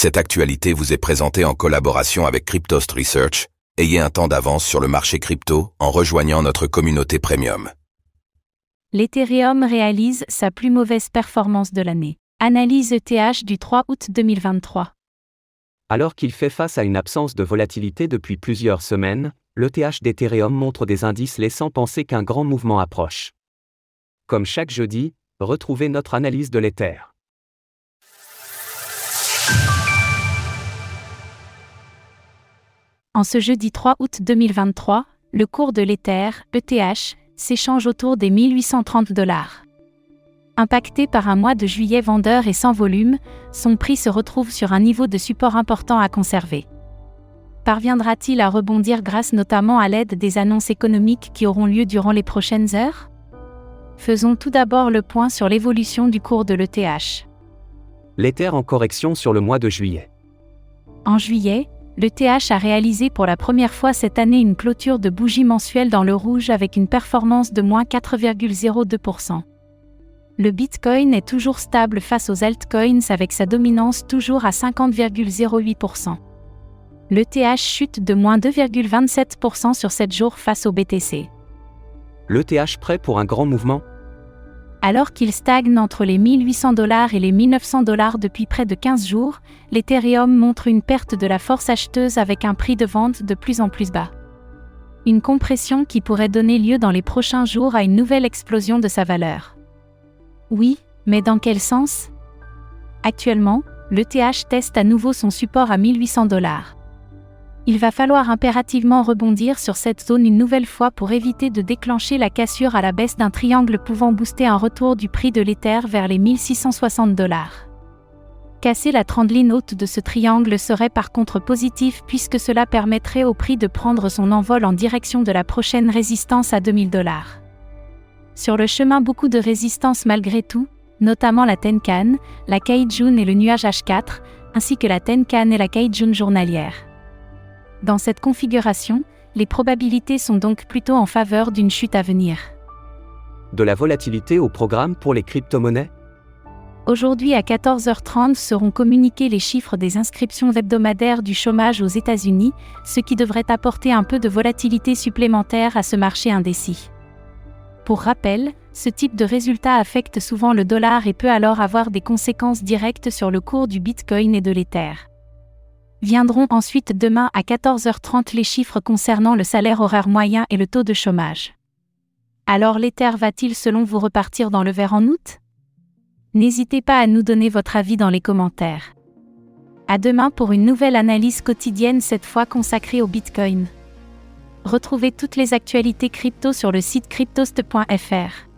Cette actualité vous est présentée en collaboration avec Cryptost Research. Ayez un temps d'avance sur le marché crypto en rejoignant notre communauté premium. L'Ethereum réalise sa plus mauvaise performance de l'année. Analyse ETH du 3 août 2023. Alors qu'il fait face à une absence de volatilité depuis plusieurs semaines, l'ETH d'Ethereum montre des indices laissant penser qu'un grand mouvement approche. Comme chaque jeudi, retrouvez notre analyse de l'Ether. En ce jeudi 3 août 2023, le cours de l'Ether, ETH, s'échange autour des 1830 dollars. Impacté par un mois de juillet vendeur et sans volume, son prix se retrouve sur un niveau de support important à conserver. Parviendra-t-il à rebondir grâce notamment à l'aide des annonces économiques qui auront lieu durant les prochaines heures? Faisons tout d'abord le point sur l'évolution du cours de l'ETH. L'Ether en correction sur le mois de juillet. En juillet, le TH a réalisé pour la première fois cette année une clôture de bougie mensuelle dans le rouge avec une performance de moins 4,02%. Le Bitcoin est toujours stable face aux altcoins avec sa dominance toujours à 50,08%. Le TH chute de moins 2,27% sur 7 jours face au BTC. Le TH prêt pour un grand mouvement? Alors qu'il stagne entre les 1800 dollars et les 1900 dollars depuis près de 15 jours, l'Ethereum montre une perte de la force acheteuse avec un prix de vente de plus en plus bas. Une compression qui pourrait donner lieu dans les prochains jours à une nouvelle explosion de sa valeur. Oui, mais dans quel sens? Actuellement, l'ETH teste à nouveau son support à 1800 dollars il va falloir impérativement rebondir sur cette zone une nouvelle fois pour éviter de déclencher la cassure à la baisse d'un triangle pouvant booster un retour du prix de l'Ether vers les 1660 dollars. Casser la trendline haute de ce triangle serait par contre positif puisque cela permettrait au prix de prendre son envol en direction de la prochaine résistance à 2000 dollars. Sur le chemin beaucoup de résistance malgré tout, notamment la Tenkan, la Kaijun et le nuage H4, ainsi que la Tenkan et la Kaijun journalière. Dans cette configuration, les probabilités sont donc plutôt en faveur d'une chute à venir. De la volatilité au programme pour les crypto-monnaies? Aujourd'hui à 14h30 seront communiqués les chiffres des inscriptions hebdomadaires du chômage aux États-Unis, ce qui devrait apporter un peu de volatilité supplémentaire à ce marché indécis. Pour rappel, ce type de résultat affecte souvent le dollar et peut alors avoir des conséquences directes sur le cours du Bitcoin et de l'Ether. Viendront ensuite demain à 14h30 les chiffres concernant le salaire horaire moyen et le taux de chômage. Alors l'Ether va-t-il selon vous repartir dans le vert en août? N'hésitez pas à nous donner votre avis dans les commentaires. À demain pour une nouvelle analyse quotidienne cette fois consacrée au Bitcoin. Retrouvez toutes les actualités crypto sur le site cryptost.fr.